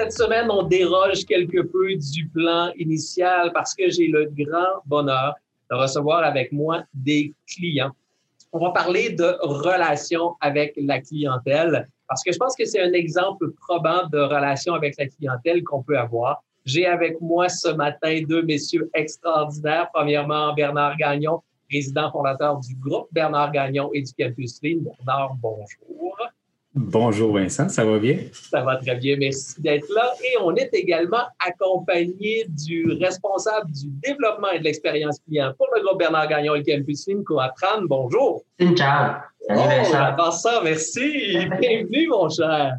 Cette semaine, on déroge quelque peu du plan initial parce que j'ai le grand bonheur de recevoir avec moi des clients. On va parler de relations avec la clientèle parce que je pense que c'est un exemple probant de relation avec la clientèle qu'on peut avoir. J'ai avec moi ce matin deux messieurs extraordinaires. Premièrement, Bernard Gagnon, président fondateur du groupe Bernard Gagnon et du Campus Line. Bernard, bonjour. Bonjour Vincent, ça va bien? Ça va très bien, merci d'être là. Et on est également accompagné du responsable du développement et de l'expérience client pour le groupe Bernard Gagnon et Campus Line, Coatran. Bonjour. Ciao. Salut Vincent. Oh, ça, merci. Bienvenue, mon cher.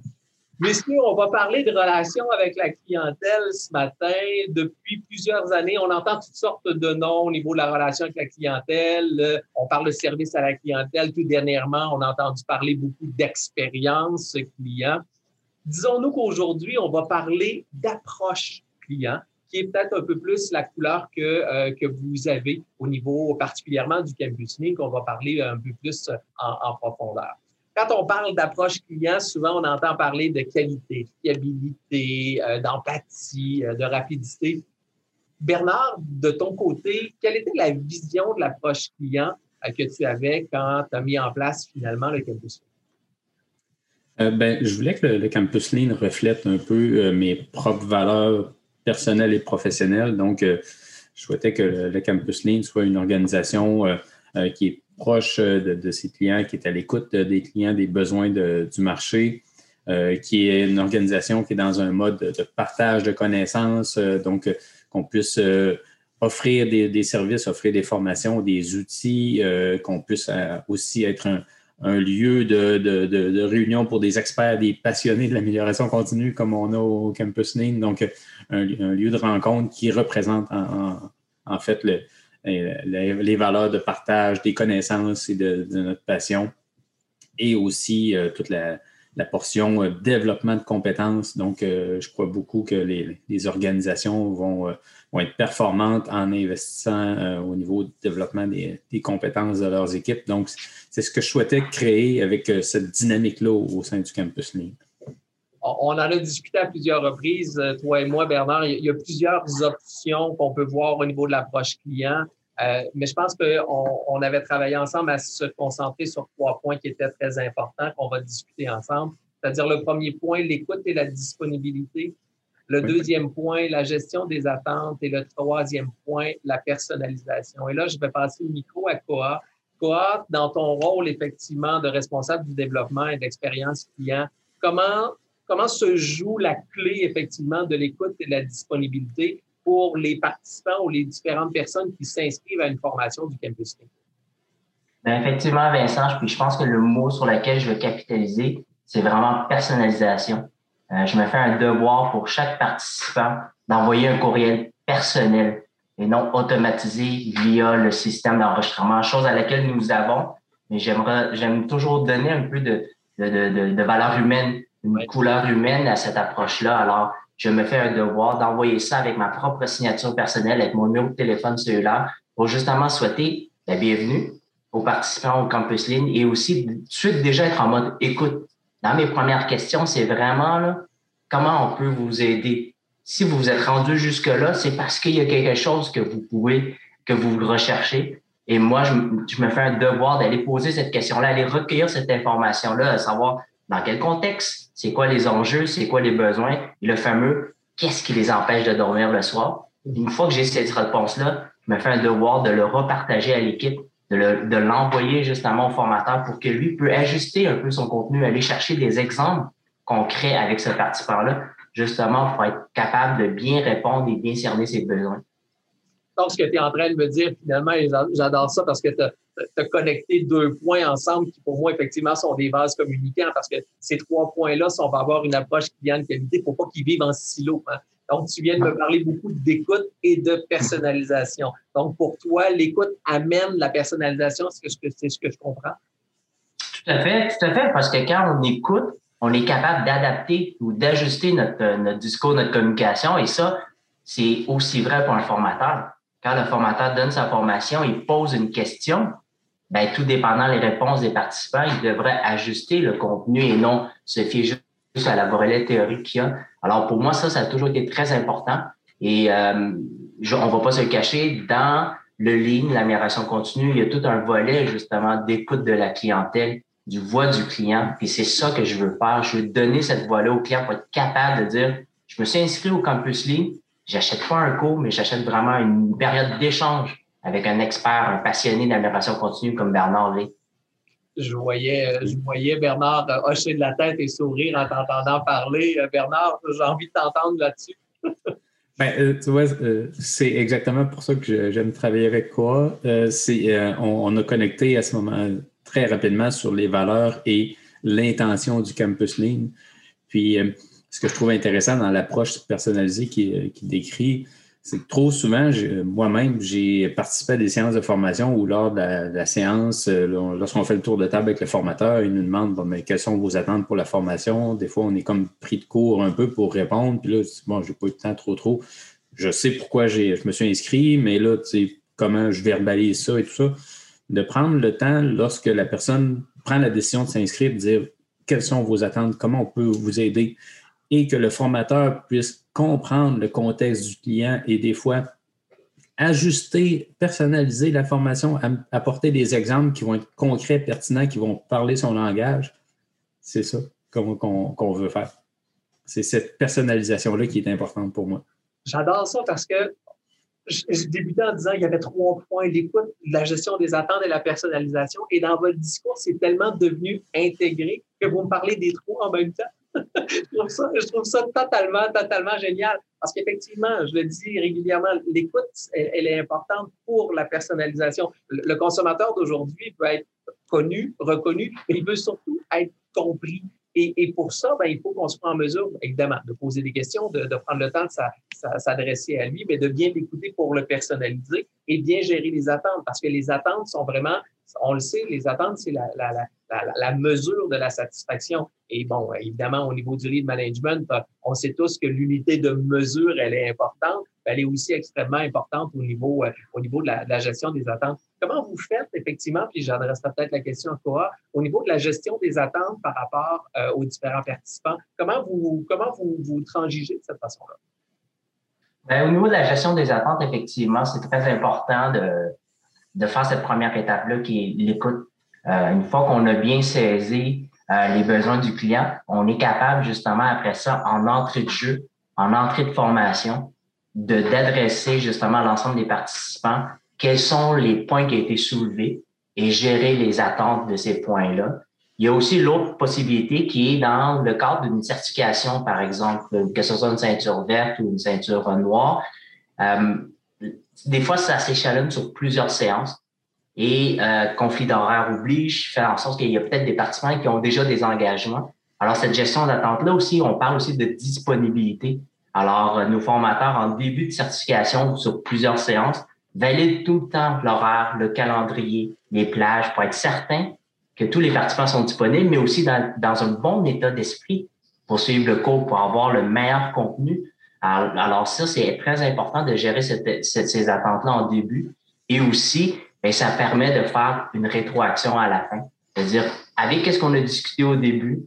Messieurs, on va parler de relations avec la clientèle ce matin. Depuis plusieurs années, on entend toutes sortes de noms au niveau de la relation avec la clientèle. On parle de service à la clientèle. Tout dernièrement, on a entendu parler beaucoup d'expérience client. Disons-nous qu'aujourd'hui, on va parler d'approche client, qui est peut-être un peu plus la couleur que, euh, que vous avez au niveau particulièrement du campus qu'on va parler un peu plus en, en profondeur. Quand on parle d'approche client, souvent on entend parler de qualité, de fiabilité, euh, d'empathie, euh, de rapidité. Bernard, de ton côté, quelle était la vision de l'approche client euh, que tu avais quand tu as mis en place finalement le Campus? Ben, je voulais que le, Campus Lean reflète un peu mes propres valeurs personnelles et professionnelles. Donc, je souhaitais que le, Campus Lean soit une organisation qui est proche euh, de, ses clients, qui est à l'écoute des clients, des besoins du marché, euh, qui est une organisation qui est dans un mode de, partage de connaissances, euh, donc qu'on puisse offrir des, services, offrir des formations, des outils, qu'on puisse aussi être un, lieu de, réunion pour des experts, des passionnés de l'amélioration continue comme on a au Campus Lean, donc un, lieu de rencontre qui représente en fait le, les, valeurs de partage des connaissances et de, notre passion, et aussi euh, toute la, portion euh, développement de compétences. Donc, euh, je crois beaucoup que les, organisations vont, être performantes en investissant au niveau du développement des, compétences de leurs équipes. Donc, c'est ce que je souhaitais créer avec cette dynamique-là au, sein du campus Lean on en a discuté à plusieurs reprises, toi et moi, Bernard. Il y a plusieurs options qu'on peut voir au niveau de l'approche client. Euh, mais je pense qu'on on avait travaillé ensemble à se concentrer sur trois points qui étaient très importants qu'on va discuter ensemble. C'est-à-dire le premier point, l'écoute et la disponibilité. Le deuxième point, la gestion des attentes. Et le troisième point, la personnalisation. Et là, je vais passer le micro à Koa. Koa, dans ton rôle effectivement de responsable du développement et d'expérience client, comment, comment se joue la clé effectivement de l'écoute et de la disponibilité pour les participants ou les différentes personnes qui s'inscrivent à une formation du Campus Bien, effectivement, Vincent, puis je pense que le mot sur lequel je vais capitaliser, c'est vraiment personnalisation. Euh, je me fais un devoir pour chaque participant d'envoyer un courriel personnel et non automatisé via le système d'enregistrement, chose à laquelle nous avons, mais j'aime toujours donner un peu de, de valeur humaine, une couleur humaine à cette approche-là. Alors, je me fais un devoir d'envoyer ça avec ma propre signature personnelle, avec mon numéro de téléphone celui-là, pour justement souhaiter la bienvenue aux participants au Campus Ligne et aussi de suite déjà être en mode écoute. Dans mes premières questions, c'est vraiment là, comment on peut vous aider? Si vous vous êtes rendu jusque-là, c'est parce qu'il y a quelque chose que vous pouvez, que vous recherchez. Et moi, je, je me fais un devoir d'aller poser cette question-là, aller recueillir cette information-là, à savoir dans quel contexte, c'est quoi les enjeux, c'est quoi les besoins, et le fameux qu'est-ce qui les empêche de dormir le soir? Une fois que j'ai cette réponse-là, je me fais un devoir de le repartager à l'équipe, de l'envoyer justement au formateur pour que lui peut ajuster un peu son contenu, aller chercher des exemples concrets avec ce participant-là, justement pour être capable de bien répondre et bien cerner ses besoins. Ce que tu es en train de me dire, finalement, j'adore ça parce que tu as, connecté deux points ensemble qui, pour moi, effectivement, sont des vases communicants parce que ces trois points-là, si on va avoir une approche client de qualité, il ne faut pas qu'ils vivent en silo. Hein. Donc, tu viens de me parler beaucoup d'écoute et de personnalisation. Donc, pour toi, l'écoute amène la personnalisation, c'est ce, que, ce que je comprends? Tout à fait, tout à fait, parce que quand on écoute, on est capable d'adapter ou d'ajuster notre, notre discours, notre communication, et ça, c'est aussi vrai pour un formateur. Quand le formateur donne sa formation, il pose une question, ben, tout dépendant des réponses des participants, il devrait ajuster le contenu et non se fier juste à la volée théorique qu'il y a. Alors pour moi, ça, ça a toujours été très important. Et euh, je, on va pas se cacher, dans le ligne, l'amélioration continue, il y a tout un volet justement d'écoute de la clientèle, du voix du client. Et c'est ça que je veux faire. Je veux donner cette voix-là au client pour être capable de dire, je me suis inscrit au Campus Ligne, j'achète pas un cours, mais j'achète vraiment une période d'échange avec un expert, un passionné d'amélioration continue comme Bernard Lé je voyais, je voyais Bernard hocher de la tête et sourire en t'entendant parler. Euh, Bernard, j'ai envie de t'entendre là-dessus. ben, euh, tu vois, euh, c'est exactement pour ça que j'aime travailler avec toi. c'est, on, a connecté à ce moment très rapidement sur les valeurs et l'intention du Campus Ligne. Puis, ce que je trouve intéressant dans l'approche personnalisée qui, qui décrit, c'est que trop souvent, moi-même, j'ai participé à des séances de formation où lors de la, séance, euh, lorsqu'on fait le tour de table avec le formateur, il nous demande mais quelles sont vos attentes pour la formation? Des fois, on est comme pris de court un peu pour répondre. Puis là, bon, j'ai pas eu de temps trop trop. Je sais pourquoi je me suis inscrit, mais là, tu sais, comment je verbalise ça et tout ça. De prendre le temps lorsque la personne prend la décision de s'inscrire, de dire quelles sont vos attentes, comment on peut vous aider? Et que le formateur puisse comprendre le contexte du client et des fois ajuster, personnaliser la formation, apporter des exemples qui vont être concrets, pertinents, qui vont parler son langage. C'est ça qu'on veut faire. C'est cette personnalisation-là qui est importante pour moi. J'adore ça parce que je, débutais en disant qu'il y avait trois points l'écoute, la gestion des attentes et la personnalisation. Et dans votre discours, c'est tellement devenu intégré que vous me parlez des trois en même temps je, trouve ça, totalement, totalement génial. Parce qu'effectivement, je le dis régulièrement, l'écoute, elle, est importante pour la personnalisation. Le, consommateur d'aujourd'hui peut être connu, reconnu, mais il veut surtout être compris. Et, pour ça, ben, il faut qu'on soit en mesure, évidemment, de poser des questions, de, prendre le temps de s'adresser à lui, mais de bien l'écouter pour le personnaliser et bien gérer les attentes. Parce que les attentes sont vraiment, on le sait, les attentes, c'est la, la, mesure de la satisfaction. Et bon, évidemment, au niveau du lead management, euh, on sait tous que l'unité de mesure, elle est importante. Elle est aussi extrêmement importante au niveau, euh, de la, gestion des attentes. Comment vous faites, effectivement, puis j'adresserai peut-être la question à toi, au niveau de la gestion des attentes par rapport euh, aux différents participants, comment vous, comment vous, vous transigez de cette façon-là? Bien, au niveau de la gestion des attentes, effectivement, c'est très important de, de faire cette première étape-là qui est l'écoute euh, une fois qu'on a bien saisi euh, les besoins du client, on est capable justement après ça, en entrée de jeu, en entrée de formation, de d'adresser justement à l'ensemble des participants quels sont les points qui ont été soulevés et gérer les attentes de ces points-là. Il y a aussi l'autre possibilité qui est dans le cadre d'une certification, par exemple, que ce soit une ceinture verte ou une ceinture noire. Euh, des fois, ça s'échelonne sur plusieurs séances. Et euh, conflit d'horaire oblige, faire en sorte qu'il y a peut-être des participants qui ont déjà des engagements. Alors, cette gestion d'attente-là aussi, on parle aussi de disponibilité. Alors, euh, nos formateurs, en début de certification sur plusieurs séances, valident tout le temps l'horaire, le calendrier, les plages pour être certain que tous les participants sont disponibles, mais aussi dans, dans un bon état d'esprit pour suivre le cours, pour avoir le meilleur contenu. Alors, ça, c'est très important de gérer ces attentes-là en début. Et aussi, mais ça permet de faire une rétroaction à la fin. C'est-à-dire, avec qu'est-ce qu'on a discuté au début,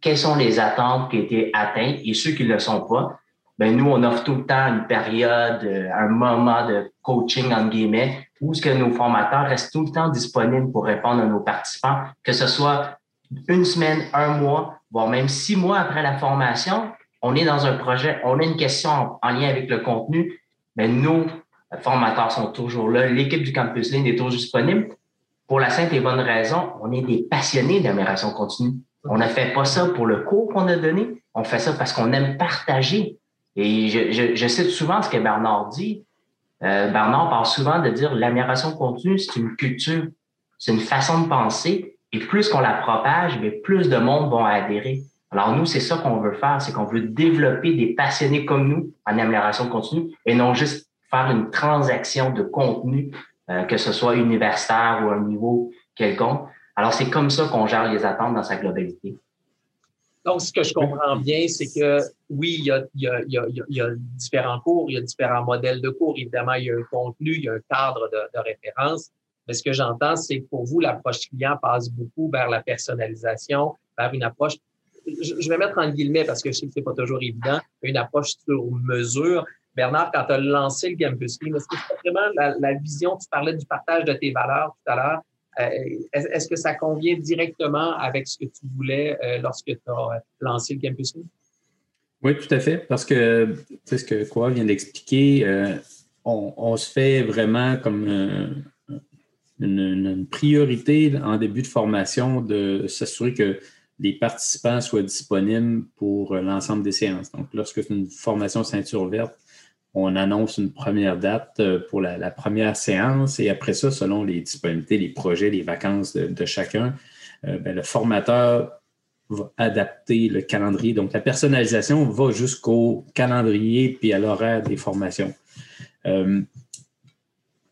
quelles sont les attentes qui ont été atteintes et ceux qui ne le sont pas, ben nous, on offre tout le temps une période, euh, un moment de coaching, en guillemets, où ce que nos formateurs restent tout le temps disponibles pour répondre à nos participants, que ce soit une semaine, un mois, voire même six mois après la formation, on est dans un projet, on a une question en lien avec le contenu, mais nos formateurs sont toujours là. L'équipe du Campus Ligne est toujours disponible. Pour la simple et bonne raison, on est des passionnés d'amélioration continue. On ne fait pas ça pour le cours qu'on a donné. On fait ça parce qu'on aime partager. Et je, je, cite souvent ce que Bernard dit. Euh, Bernard parle souvent de dire l'amélioration continue, c'est une culture, c'est une façon de penser. Et plus qu'on la propage, mais plus de monde vont adhérer. Alors nous, c'est ça qu'on veut faire, c'est qu'on veut développer des passionnés comme nous en amélioration continue et non juste faire une transaction de contenu, euh, que ce soit universitaire ou à un niveau quelconque. Alors c'est comme ça qu'on gère les attentes dans sa globalité. Donc, ce que je comprends bien, c'est que oui, il y, a, différents cours, il y a différents modèles de cours. Évidemment, il y a un contenu, il y a un cadre de, de référence. Mais ce que j'entends, c'est que pour vous, l'approche client passe beaucoup vers la personnalisation, vers une approche je vais mettre en guillemets parce que je sais que c'est pas toujours évident, une approche sur mesure. Bernard, quand tu as lancé le Campus Lean, est-ce que c'est vraiment la, vision, tu parlais du partage de tes valeurs tout à l'heure, euh, est-ce que ça convient directement avec ce que tu voulais euh, lorsque tu as lancé le Campus Lean? Oui, tout à fait, parce que c'est ce que quoi vient d'expliquer, euh, on, se fait vraiment comme une, priorité en début de formation de s'assurer que les participants soient disponibles pour euh, l'ensemble des séances. Donc, lorsque c'est une formation ceinture verte, on annonce une première date euh, pour la, première séance et après ça, selon les disponibilités, les projets, les vacances de, chacun, euh, ben, le formateur va adapter le calendrier. Donc, la personnalisation va jusqu'au calendrier puis à l'horaire des formations.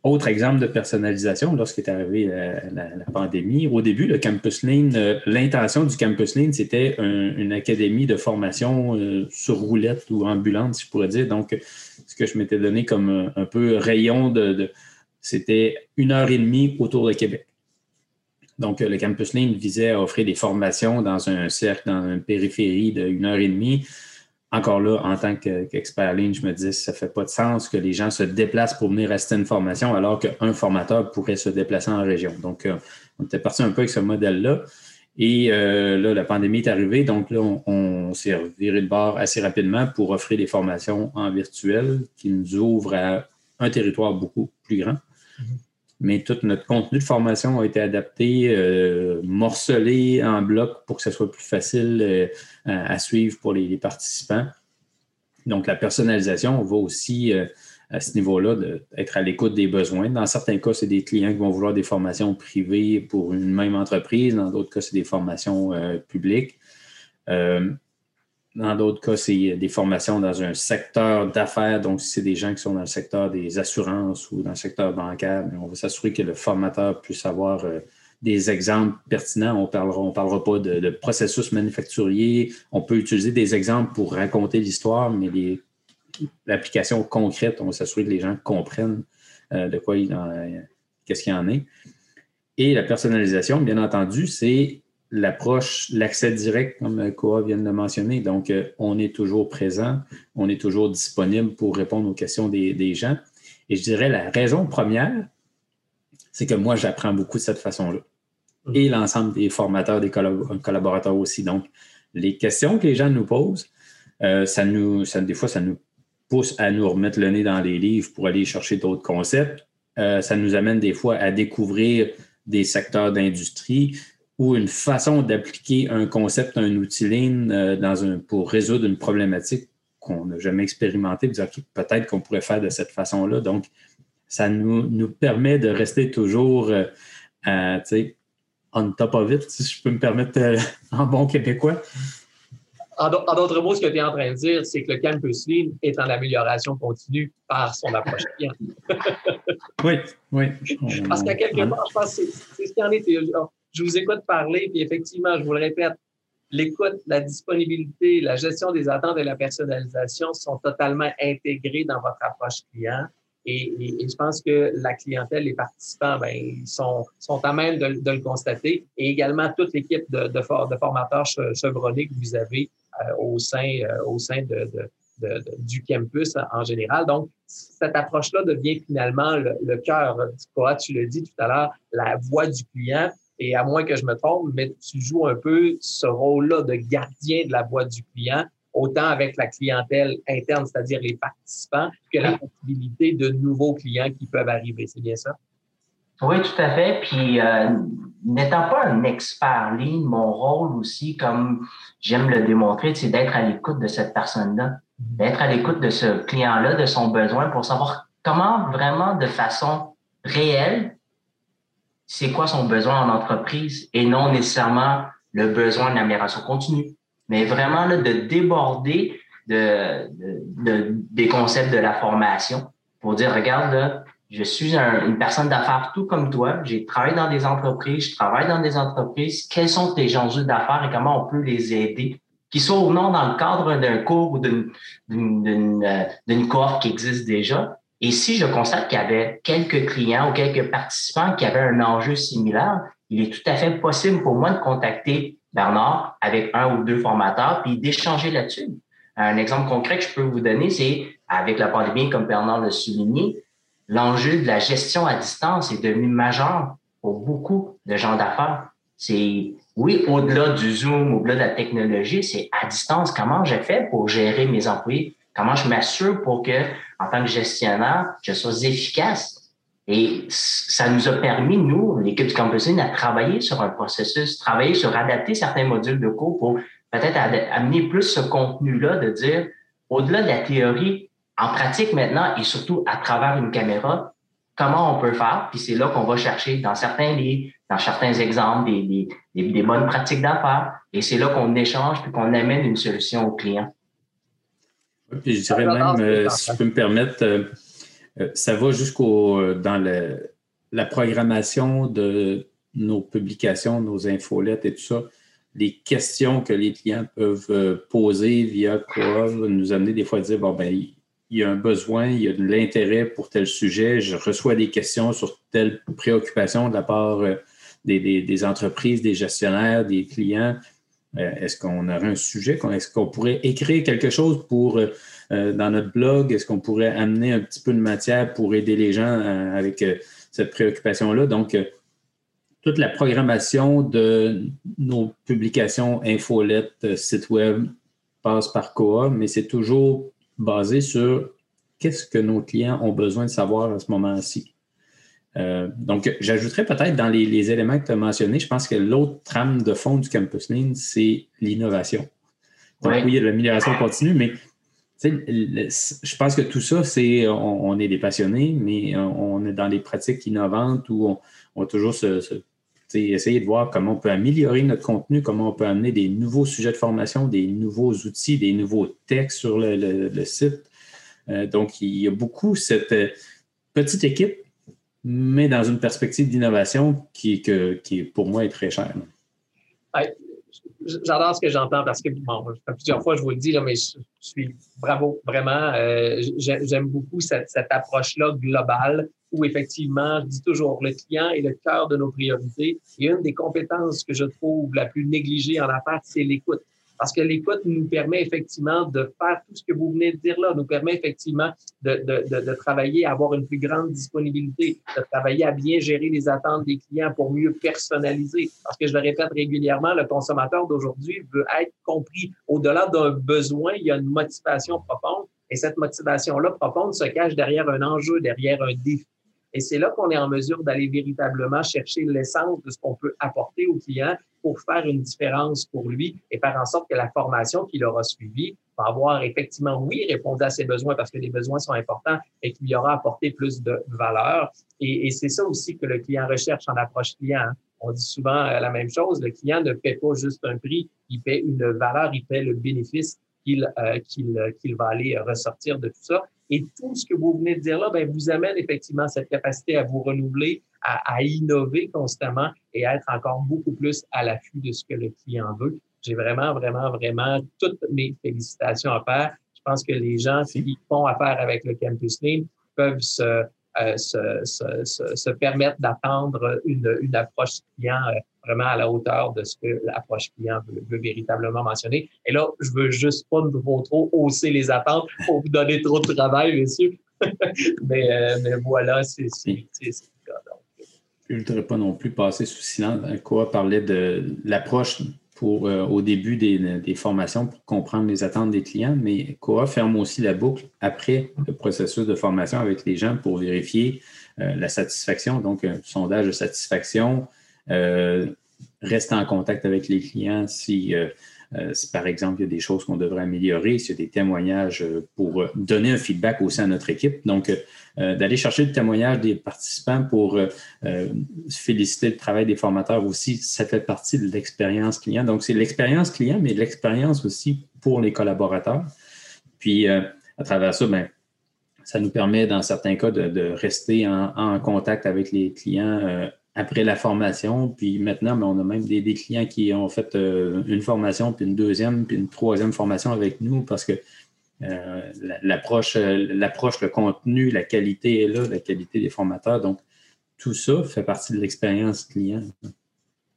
Autre exemple de personnalisation, lorsqu'est arrivée la, la, pandémie, au début, le Campus Lean, euh, l'intention du Campus Lean, c'était une académie de formation euh, sur roulette ou ambulante, si je pourrais dire. Donc, ce que je m'étais donné comme un, peu rayon de, c'était une heure et demie autour de Québec. Donc, le Campus Lean visait à offrir des formations dans un cercle, dans une périphérie d'une heure et demie encore là, en tant qu'expert ligne, je me dis ça ne fait pas de sens que les gens se déplacent pour venir rester une formation alors qu'un formateur pourrait se déplacer en région. Donc, euh, on était parti un peu avec ce modèle-là. Et euh, là, la pandémie est arrivée, donc là, on, s'est viré de bord assez rapidement pour offrir des formations en virtuel qui nous ouvrent à un territoire beaucoup plus grand. Mais tout notre contenu de formation a été adapté, euh, morcelé en bloc pour que ce soit plus facile euh, à suivre pour les, participants. Donc, la personnalisation va aussi, euh, à ce niveau-là, être à l'écoute des besoins. Dans certains cas, c'est des clients qui vont vouloir des formations privées pour une même entreprise. Dans d'autres cas, c'est des formations publiques. Dans d'autres cas, c'est des formations dans un secteur d'affaires. Donc, si c'est des gens qui sont dans le secteur des assurances ou dans le secteur bancaire, on va s'assurer que le formateur puisse avoir euh, des exemples pertinents. On ne parlera, on parlera pas de, processus manufacturier. On peut utiliser des exemples pour raconter l'histoire, mais l'application concrète, on va s'assurer que les gens comprennent euh, de quoi il en, qu'est-ce qu'il y en est. Et la personnalisation, bien entendu, c'est l'approche, l'accès direct, comme Koa vient de le mentionner. Donc, euh, on est toujours présent, on est toujours disponible pour répondre aux questions des, gens. Et je dirais la raison première, c'est que moi, j'apprends beaucoup de cette façon-là. Mm. Et l'ensemble des formateurs, des collaborateurs aussi. Donc, les questions que les gens nous posent, euh, ça nous, ça, des fois, ça nous pousse à nous remettre le nez dans les livres pour aller chercher d'autres concepts. Euh, ça nous amène des fois à découvrir des secteurs d'industrie ou une façon d'appliquer un concept, un outil lean euh, dans un, pour résoudre une problématique qu'on n'a jamais expérimentée, peut-être qu'on pourrait faire de cette façon-là. Donc, ça nous, nous permet de rester toujours euh, on top of it, si je peux me permettre euh, en bon québécois. En, d'autres mots, ce que tu es en train de dire, c'est que le Campus Lean est en amélioration continue par son approche client. oui, oui. Parce qu'à quelque part, je pense que c'est ce qui en est je vous écoute parler, puis effectivement, je vous le répète, l'écoute, la disponibilité, la gestion des attentes et la personnalisation sont totalement intégrés dans votre approche client. Et, je pense que la clientèle, les participants, ben, ils sont, sont à même de, le constater. Et également toute l'équipe de, formateurs chevronnés que vous avez euh, au sein, euh, au sein du campus en général. Donc, cette approche-là devient finalement le, cœur du tu le dis tout à l'heure, la voix du client et à moins que je me trompe, mais tu joues un peu ce rôle-là de gardien de la voix du client autant avec la clientèle interne, c'est-à-dire les participants, que la possibilité de nouveaux clients qui peuvent arriver. C'est bien ça? Oui, tout à fait. Puis, euh, n'étant pas un expert ligne, mon rôle aussi, comme j'aime le démontrer, c'est d'être à l'écoute de cette personne-là, d'être à l'écoute de ce client-là, de son besoin pour savoir comment vraiment de façon réelle, c'est quoi son besoin en entreprise et non nécessairement le besoin d'amélioration continue, mais vraiment là, de déborder de, de, des concepts de la formation pour dire, regarde, là, je suis une personne d'affaires tout comme toi. J'ai travaillé dans des entreprises, je travaille dans des entreprises. Quels sont tes enjeux d'affaires et comment on peut les aider? Qu'ils soient ou non dans le cadre d'un cours ou d'une euh, cohorte qui existe déjà. Et si je constate qu'il y avait quelques clients ou quelques participants qui avaient un enjeu similaire, il est tout à fait possible pour moi de contacter Bernard avec un ou deux formateurs puis d'échanger là-dessus. Un exemple concret que je peux vous donner, c'est avec la pandémie, comme Bernard l'a souligné, l'enjeu de la gestion à distance est devenu majeur pour beaucoup de gens d'affaires. C'est, oui, au-delà du Zoom, au-delà de la technologie, c'est à distance. Comment je fais pour gérer mes employés? Comment je m'assure pour que, en tant que gestionnaire, je sois efficace? Et ça nous a permis, nous, l'équipe du campus à travailler sur un processus, travailler sur adapter certains modules de cours pour peut-être amener plus ce contenu-là, de dire, au-delà de la théorie, en pratique maintenant et surtout à travers une caméra, comment on peut faire? Puis c'est là qu'on va chercher dans certains livres, dans certains exemples, des, des, bonnes pratiques d'affaires. Et c'est là qu'on échange puis qu'on amène une solution au client. Puis je dirais même, euh, si je peux me permettre, euh, euh, ça va jusqu'au dans le, la programmation de nos publications, nos infolettes et tout ça. Les questions que les clients peuvent poser via quoi nous amener des fois à dire bon ben il y a un besoin, il y a de l'intérêt pour tel sujet, je reçois des questions sur telle préoccupation de la part des, entreprises, des gestionnaires, des clients. Euh, est-ce qu'on aurait un sujet? Est-ce qu'on pourrait écrire quelque chose pour euh, dans notre blog? Est-ce qu'on pourrait amener un petit peu de matière pour aider les gens avec cette préoccupation-là? Donc, toute la programmation de nos publications, infolettes, sites web passe par COA, mais c'est toujours basé sur qu'est-ce que nos clients ont besoin de savoir à ce moment-ci. Euh, donc, j'ajouterais peut-être dans les, éléments que tu as mentionnés, je pense que l'autre trame de fond du Campus Lean, c'est l'innovation. Donc, oui, il y a l'amélioration continue, mais je pense que tout ça, c'est on, est des passionnés, mais on, est dans des pratiques innovantes où on, on toujours se, essayer de voir comment on peut améliorer notre contenu, comment on peut amener des nouveaux sujets de formation, des nouveaux outils, des nouveaux textes sur le, site. Euh, donc, il y a beaucoup cette euh, petite équipe, mais dans une perspective d'innovation qui, qui, pour moi, est très chère. J'adore ce que j'entends parce que, bon, plusieurs fois, je vous le dis, là, mais je, suis bravo, vraiment. Euh, j'aime beaucoup cette, cette approche-là globale où effectivement, je dis toujours, le client est le cœur de nos priorités. Et une des compétences que je trouve la plus négligée en affaires, c'est l'écoute. Parce que l'écoute nous permet effectivement de faire tout ce que vous venez de dire là, nous permet effectivement de, de, de, travailler avoir une plus grande disponibilité, de travailler à bien gérer les attentes des clients pour mieux personnaliser. Parce que je le répète régulièrement, le consommateur d'aujourd'hui veut être compris. Au-delà d'un besoin, il y a une motivation profonde. Et cette motivation-là profonde se cache derrière un enjeu, derrière un défi. Et c'est là qu'on est en mesure d'aller véritablement chercher l'essence de ce qu'on peut apporter au client pour faire une différence pour lui et faire en sorte que la formation qu'il aura suivie va avoir effectivement, oui, répondu à ses besoins parce que les besoins sont importants et qu'il y aura apporté plus de valeur. Et, et c'est ça aussi que le client recherche en approche client. On dit souvent euh, la même chose, le client ne paie pas juste un prix, il paie une valeur, il paie le bénéfice qu'il euh, qu'il va aller ressortir de tout ça. Et tout ce que vous venez de dire là, ben, vous amène effectivement cette capacité à vous renouveler, à, à innover constamment et à être encore beaucoup plus à l'affût de ce que le client veut. J'ai vraiment, vraiment, vraiment toutes mes félicitations à faire. Je pense que les gens qui font affaire avec le Campus Lean peuvent se, euh, se, se, se, permettre d'attendre une, une approche client euh, vraiment à la hauteur de ce que l'approche client veut, véritablement mentionner. Et là, je veux juste pas trop, trop hausser les attentes pour vous donner trop de travail, messieurs. mais, euh, mais voilà, c'est le cas. Je ne voudrais pas non plus passer sous silence. Quoi parlait de l'approche pour, au début des, formations pour comprendre les attentes des clients, mais Cora ferme aussi la boucle après le processus de formation avec les gens pour vérifier la satisfaction, donc un sondage de satisfaction, rester en contact avec les clients si euh, si par exemple il y a des choses qu'on devrait améliorer, s'il y a des témoignages euh, pour euh, donner un feedback aussi à notre équipe. Donc, d'aller chercher le témoignage des participants pour féliciter le travail des formateurs aussi, ça fait partie de l'expérience client. Donc, c'est l'expérience client, mais l'expérience aussi pour les collaborateurs. Puis, à travers ça, ben, ça nous permet, dans certains cas, de, rester en, contact avec les clients après la formation. Puis maintenant, ben, on a même des, clients qui ont fait euh, une formation, puis une deuxième, puis une troisième formation avec nous parce que euh, euh, l'approche, le contenu, la qualité est là, la qualité des formateurs. Donc, tout ça fait partie de l'expérience client.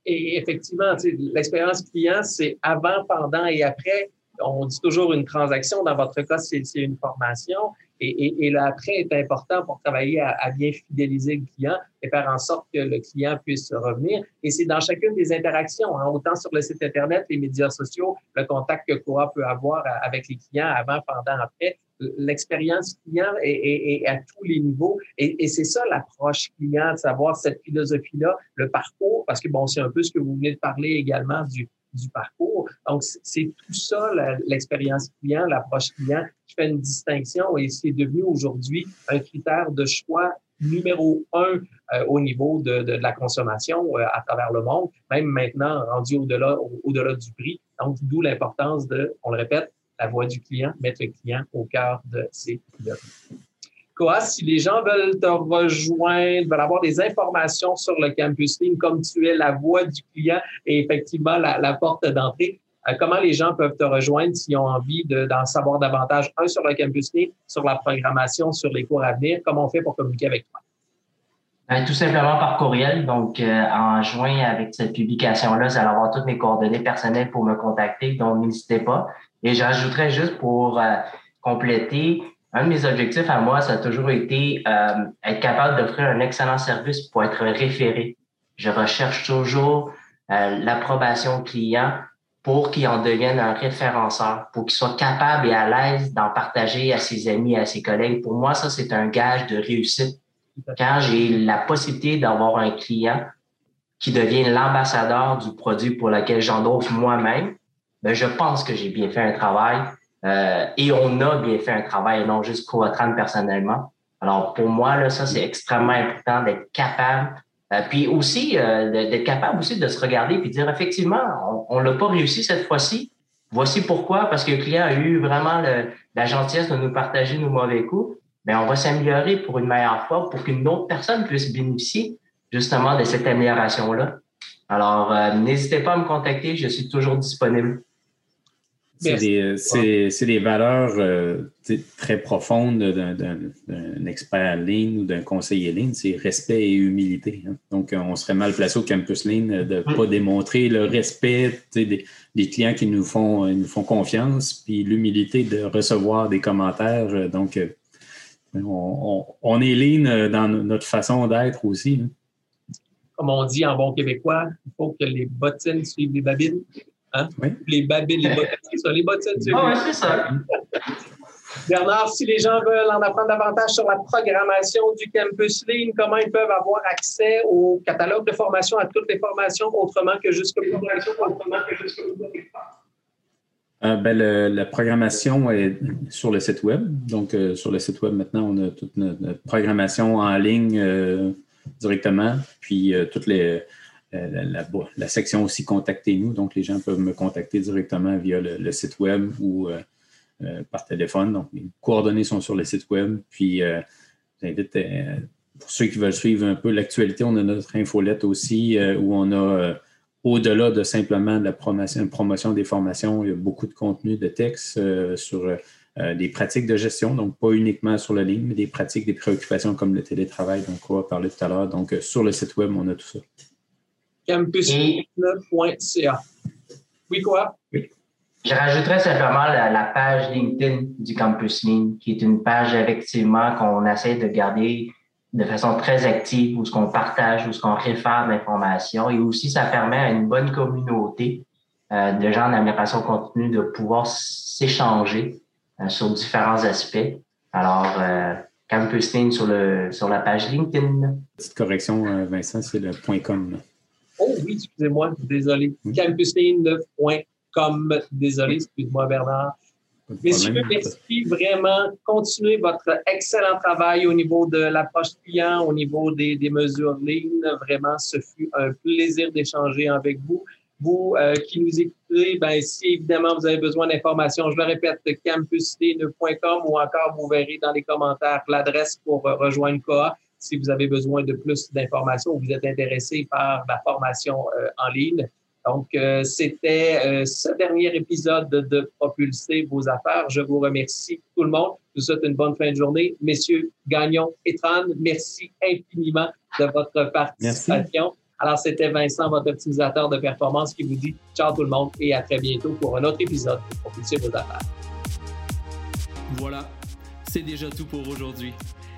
Et effectivement, l'expérience client, c'est avant, pendant et après. On dit toujours une transaction. Dans votre cas, c'est une formation. Et, et, l'après est important pour travailler à, bien fidéliser le client et faire en sorte que le client puisse revenir. Et c'est dans chacune des interactions, hein, autant sur le site Internet, les médias sociaux, le contact que Cora peut avoir avec les clients avant, pendant, après. L'expérience client est, à tous les niveaux. Et, et c'est ça l'approche client, de savoir cette philosophie-là, le parcours, parce que bon, c'est un peu ce que vous venez de parler également du, du parcours. Donc, c'est tout ça, l'expérience client, l'approche client, qui fait une distinction et c'est devenu aujourd'hui un critère de choix numéro un euh, au niveau de, de, la consommation euh, à travers le monde, même maintenant rendu au-delà au-delà du prix. Donc, d'où l'importance de, on le répète, la voix du client, mettre le client au cœur de ses priorités quoi, si les gens veulent te rejoindre, veulent avoir des informations sur le Campus Lean, comme tu es la voix du client et effectivement la, porte d'entrée, euh, comment les gens peuvent te rejoindre s'ils ont envie d'en savoir davantage, un sur le Campus Lean, sur la programmation, sur les cours à venir, comment on fait pour communiquer avec toi? Ben, tout simplement par courriel. Donc, euh, en juin avec cette publication-là, vous allez avoir toutes mes coordonnées personnelles pour me contacter. Donc, n'hésitez pas. Et j'ajouterais juste pour euh, compléter, un de mes objectifs à moi, ça a toujours été euh, être capable d'offrir un excellent service pour être référé. Je recherche toujours euh, l'approbation client pour qu'il en devienne un référenceur, pour qu'il soit capable et à l'aise d'en partager à ses amis à ses collègues. Pour moi, ça, c'est un gage de réussite. Quand j'ai la possibilité d'avoir un client qui devient l'ambassadeur du produit pour lequel j'endosse moi-même, ben, je pense que j'ai bien fait un travail euh, et on a bien fait un travail non juste Coatran personnellement. Alors, pour moi, là, ça, c'est extrêmement important d'être capable. Euh, puis aussi, euh, d'être capable aussi de se regarder puis dire, effectivement, on ne l'a pas réussi cette fois-ci. Voici pourquoi, parce que le client a eu vraiment la gentillesse de nous partager nos mauvais coups. Bien, on va s'améliorer pour une meilleure fois, pour qu'une autre personne puisse bénéficier justement de cette amélioration-là. Alors, n'hésitez pas à me contacter, je suis toujours disponible. C'est des, des, valeurs euh, très profondes d'un expert ligne ou d'un conseiller ligne, c'est respect et humilité. Hein. Donc, euh, on serait mal placé au campus ligne de ne pas démontrer le respect des, des, clients qui nous font, nous font confiance, puis l'humilité de recevoir des commentaires. Donc, euh, on, on, est ligne dans notre façon d'être aussi. Hein. Comme on dit en bon québécois, il faut que les bottines suivent les babines. Hein? Les babines, les bottines, c'est ça, les bottines. Ah oui, c'est ça. Bernard, si les gens veulent en apprendre davantage sur la programmation du Campus Lean, comment ils peuvent avoir accès au catalogue de formation, à toutes les formations autrement que autrement que jusqu'au euh, ben, la programmation est sur le site web. Donc, euh, sur le site web, maintenant, on a toute notre, programmation en ligne euh, directement. Puis, toutes les, la, section aussi Contactez-nous. Donc, les gens peuvent me contacter directement via le, site web ou euh, euh, par téléphone. Donc, les coordonnées sont sur le site web. Puis, euh, j'invite pour ceux qui veulent suivre un peu l'actualité, on a notre infolette aussi où on a, au-delà de simplement la promotion, promotion, des formations, il y a beaucoup de contenu de texte sur des pratiques de gestion, donc pas uniquement sur la ligne, mais des pratiques, des préoccupations comme le télétravail, donc on va parler tout à l'heure. Donc, sur le site web, on a tout ça campus.ca. Oui, quoi? Oui. Je rajouterais simplement la, page LinkedIn du Campus Lean, qui est une page effectivement qu'on essaie de garder de façon très active, où ce qu'on partage, où ce qu'on réfère l'information, et aussi ça permet à une bonne communauté euh, de gens en amélioration continue de pouvoir s'échanger euh, sur différents aspects. Alors, euh, Campus sur, le, sur la page LinkedIn. Petite correction, Vincent, c'est le .com. Oh oui, excusez-moi, désolé. Oui. Campuslane.com, désolé, excuse-moi Bernard. Messieurs, merci vraiment. Continuez votre excellent travail au niveau de l'approche client, au niveau des, des mesures lignes. Vraiment, ce fut un plaisir d'échanger avec vous. Vous euh, qui nous écoutez, ben, si évidemment vous avez besoin d'informations, je le répète, campusd.com ou encore vous verrez dans les commentaires l'adresse pour euh, rejoindre COA si vous avez besoin de plus d'informations ou vous êtes intéressé par la formation euh, en ligne. Donc, euh, c'était euh, ce dernier épisode de, Propulser vos affaires. Je vous remercie tout le monde. Je vous souhaite une bonne fin de journée. Messieurs Gagnon et Tran, merci infiniment de votre participation. Merci. Alors, c'était Vincent, votre optimisateur de performance, qui vous dit ciao tout le monde et à très bientôt pour un autre épisode de Propulser vos affaires. Voilà, c'est déjà tout pour aujourd'hui.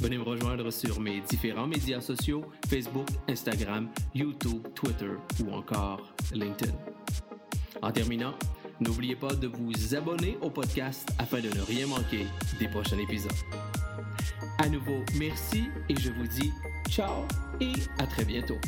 venez me rejoindre sur mes différents médias sociaux Facebook, Instagram, YouTube, Twitter ou encore LinkedIn. En terminant, n'oubliez pas de vous abonner au podcast afin de ne rien manquer des prochains épisodes. À nouveau, merci et je vous dis ciao et à très bientôt.